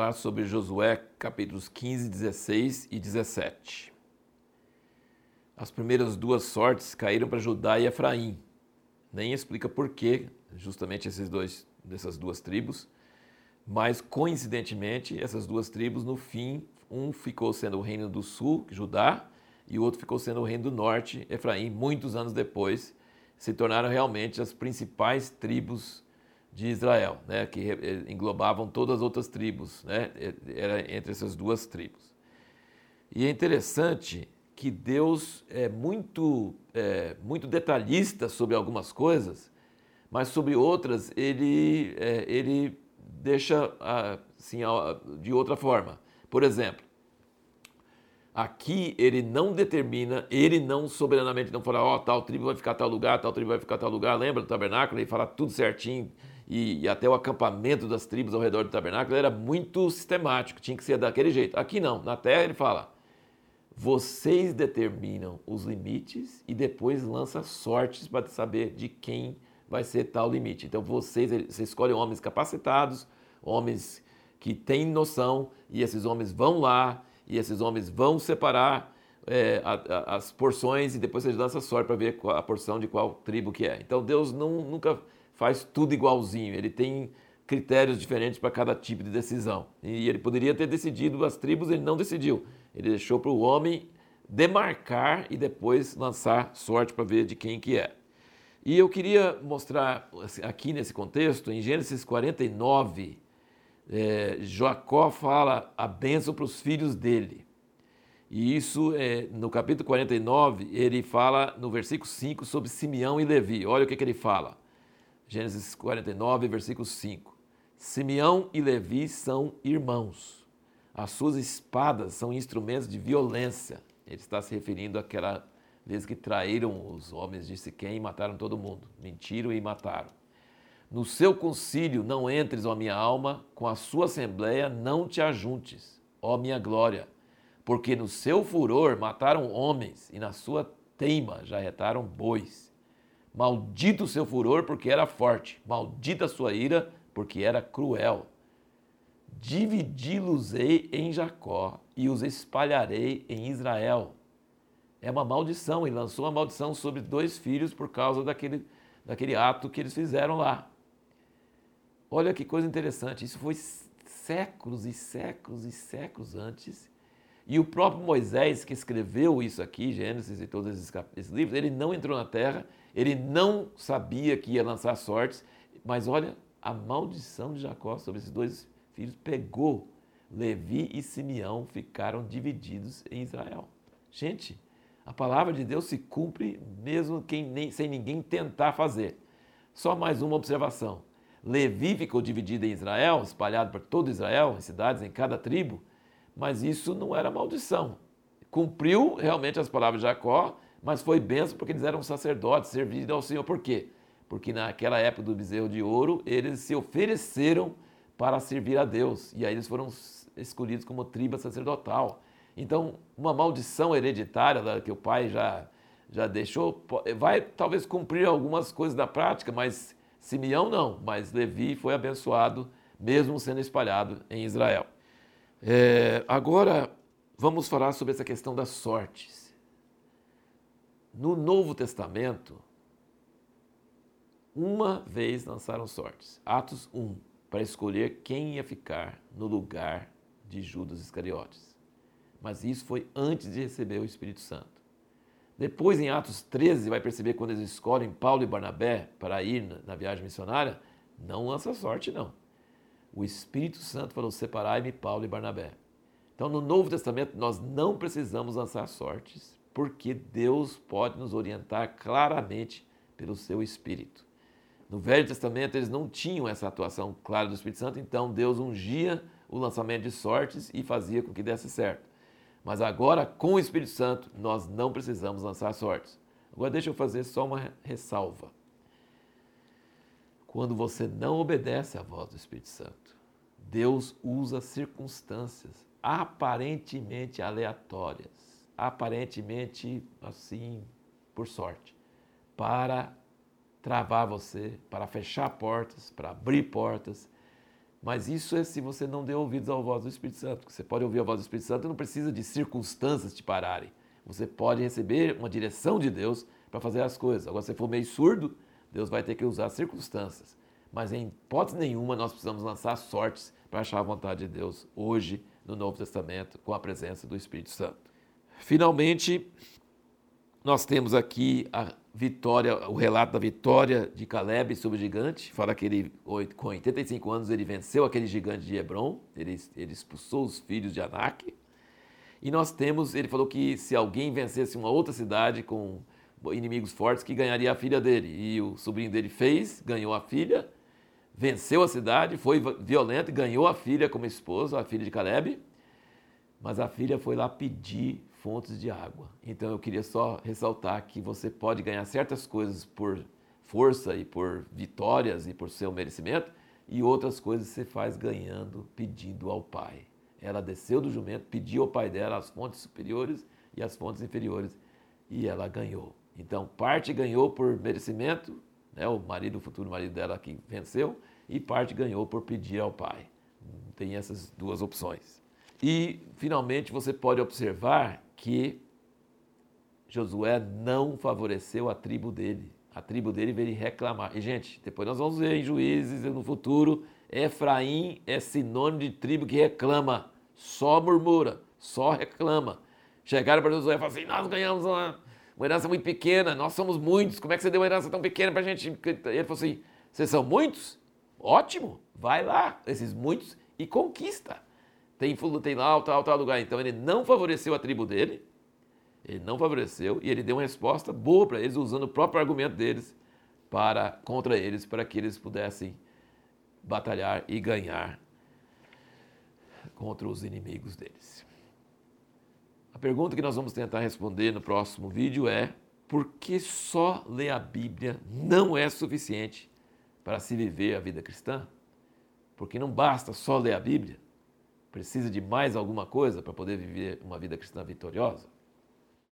falar sobre Josué capítulos 15, 16 e 17. As primeiras duas sortes caíram para Judá e Efraim. Nem explica por que justamente esses dois, dessas duas tribos, mas coincidentemente essas duas tribos no fim, um ficou sendo o reino do sul, Judá, e o outro ficou sendo o reino do norte, Efraim, muitos anos depois, se tornaram realmente as principais tribos de Israel, né, que eh, englobavam todas as outras tribos, né, era entre essas duas tribos. E é interessante que Deus é muito, é, muito detalhista sobre algumas coisas, mas sobre outras ele, é, ele deixa assim, de outra forma. Por exemplo, aqui ele não determina, ele não soberanamente não fala, ó, oh, tal tribo vai ficar tal lugar, tal tribo vai ficar tal lugar. Lembra do tabernáculo? Ele fala tudo certinho e, e, até o acampamento das tribos ao redor do tabernáculo era muito sistemático, tinha que ser daquele jeito. Aqui não, na terra ele fala: vocês determinam os limites e depois lança sortes para saber de quem vai ser tal limite. Então vocês, vocês escolhem homens capacitados, homens que têm noção, e esses homens vão lá, e esses homens vão separar é, a, a, as porções, e depois vocês lançam sorte para ver a porção de qual tribo que é. Então Deus não, nunca faz tudo igualzinho, ele tem critérios diferentes para cada tipo de decisão. E ele poderia ter decidido as tribos, ele não decidiu. Ele deixou para o homem demarcar e depois lançar sorte para ver de quem que é. E eu queria mostrar assim, aqui nesse contexto, em Gênesis 49, é, Jacó fala a bênção para os filhos dele. E isso, é, no capítulo 49, ele fala no versículo 5 sobre Simeão e Levi. Olha o que, que ele fala. Gênesis 49, versículo 5. Simeão e Levi são irmãos. As suas espadas são instrumentos de violência. Ele está se referindo àquela vez que traíram os homens de Siquém e mataram todo mundo. Mentiram e mataram. No seu concílio não entres, ó minha alma, com a sua assembleia não te ajuntes, ó minha glória, porque no seu furor mataram homens e na sua teima jarretaram bois. Maldito o seu furor, porque era forte. Maldita a sua ira, porque era cruel. Dividi-los-ei em Jacó e os espalharei em Israel. É uma maldição, ele lançou uma maldição sobre dois filhos por causa daquele, daquele ato que eles fizeram lá. Olha que coisa interessante, isso foi séculos e séculos e séculos antes. E o próprio Moisés, que escreveu isso aqui, Gênesis e todos esses, esses livros, ele não entrou na terra ele não sabia que ia lançar sortes, mas olha, a maldição de Jacó sobre esses dois filhos pegou. Levi e Simeão ficaram divididos em Israel. Gente, a palavra de Deus se cumpre mesmo quem nem, sem ninguém tentar fazer. Só mais uma observação. Levi ficou dividido em Israel, espalhado por todo Israel, em cidades, em cada tribo, mas isso não era maldição. Cumpriu realmente as palavras de Jacó, mas foi benção porque eles eram sacerdotes, servindo ao Senhor. Por quê? Porque naquela época do bezerro de ouro, eles se ofereceram para servir a Deus. E aí eles foram escolhidos como tribo sacerdotal. Então, uma maldição hereditária que o pai já, já deixou, vai talvez cumprir algumas coisas da prática, mas Simeão não. Mas Levi foi abençoado, mesmo sendo espalhado em Israel. É, agora, vamos falar sobre essa questão das sortes. No Novo Testamento, uma vez lançaram sortes. Atos 1, para escolher quem ia ficar no lugar de Judas Iscariotes. Mas isso foi antes de receber o Espírito Santo. Depois, em Atos 13, vai perceber quando eles escolhem Paulo e Barnabé para ir na viagem missionária, não lança sorte, não. O Espírito Santo falou: separai-me Paulo e Barnabé. Então, no Novo Testamento, nós não precisamos lançar sortes, porque Deus pode nos orientar claramente pelo seu Espírito. No Velho Testamento eles não tinham essa atuação clara do Espírito Santo, então Deus ungia o lançamento de sortes e fazia com que desse certo. Mas agora, com o Espírito Santo, nós não precisamos lançar sortes. Agora deixa eu fazer só uma ressalva. Quando você não obedece à voz do Espírito Santo, Deus usa circunstâncias aparentemente aleatórias aparentemente assim, por sorte, para travar você, para fechar portas, para abrir portas. Mas isso é se você não deu ouvidos à voz do Espírito Santo. Você pode ouvir a voz do Espírito Santo e não precisa de circunstâncias te pararem. Você pode receber uma direção de Deus para fazer as coisas. Agora, se for meio surdo, Deus vai ter que usar circunstâncias. Mas em hipótese nenhuma nós precisamos lançar sortes para achar a vontade de Deus hoje no Novo Testamento com a presença do Espírito Santo. Finalmente, nós temos aqui a vitória, o relato da vitória de Caleb sobre o gigante. Fala que ele, com 85 anos, ele venceu aquele gigante de Hebron, ele, ele expulsou os filhos de Anak. E nós temos, ele falou que se alguém vencesse uma outra cidade com inimigos fortes, que ganharia a filha dele. E o sobrinho dele fez, ganhou a filha, venceu a cidade, foi violento, ganhou a filha como esposa, a filha de Caleb. Mas a filha foi lá pedir fontes de água. Então eu queria só ressaltar que você pode ganhar certas coisas por força e por vitórias e por seu merecimento, e outras coisas você faz ganhando, pedindo ao Pai. Ela desceu do jumento, pediu ao pai dela as fontes superiores e as fontes inferiores, e ela ganhou. Então, parte ganhou por merecimento, né, o marido, o futuro marido dela que venceu, e parte ganhou por pedir ao pai. Tem essas duas opções. E, finalmente, você pode observar que Josué não favoreceu a tribo dele. A tribo dele veio reclamar. E, gente, depois nós vamos ver em Juízes no futuro, Efraim é sinônimo de tribo que reclama, só murmura, só reclama. Chegaram para Josué e falaram assim: Nós ganhamos uma, uma herança muito pequena, nós somos muitos, como é que você deu uma herança tão pequena para a gente? Ele falou assim: Vocês são muitos? Ótimo, vai lá, esses muitos, e conquista tem, tem lá, tal, tal lugar. Então ele não favoreceu a tribo dele, ele não favoreceu e ele deu uma resposta boa para eles, usando o próprio argumento deles para contra eles, para que eles pudessem batalhar e ganhar contra os inimigos deles. A pergunta que nós vamos tentar responder no próximo vídeo é: por que só ler a Bíblia não é suficiente para se viver a vida cristã? Porque não basta só ler a Bíblia. Precisa de mais alguma coisa para poder viver uma vida cristã vitoriosa?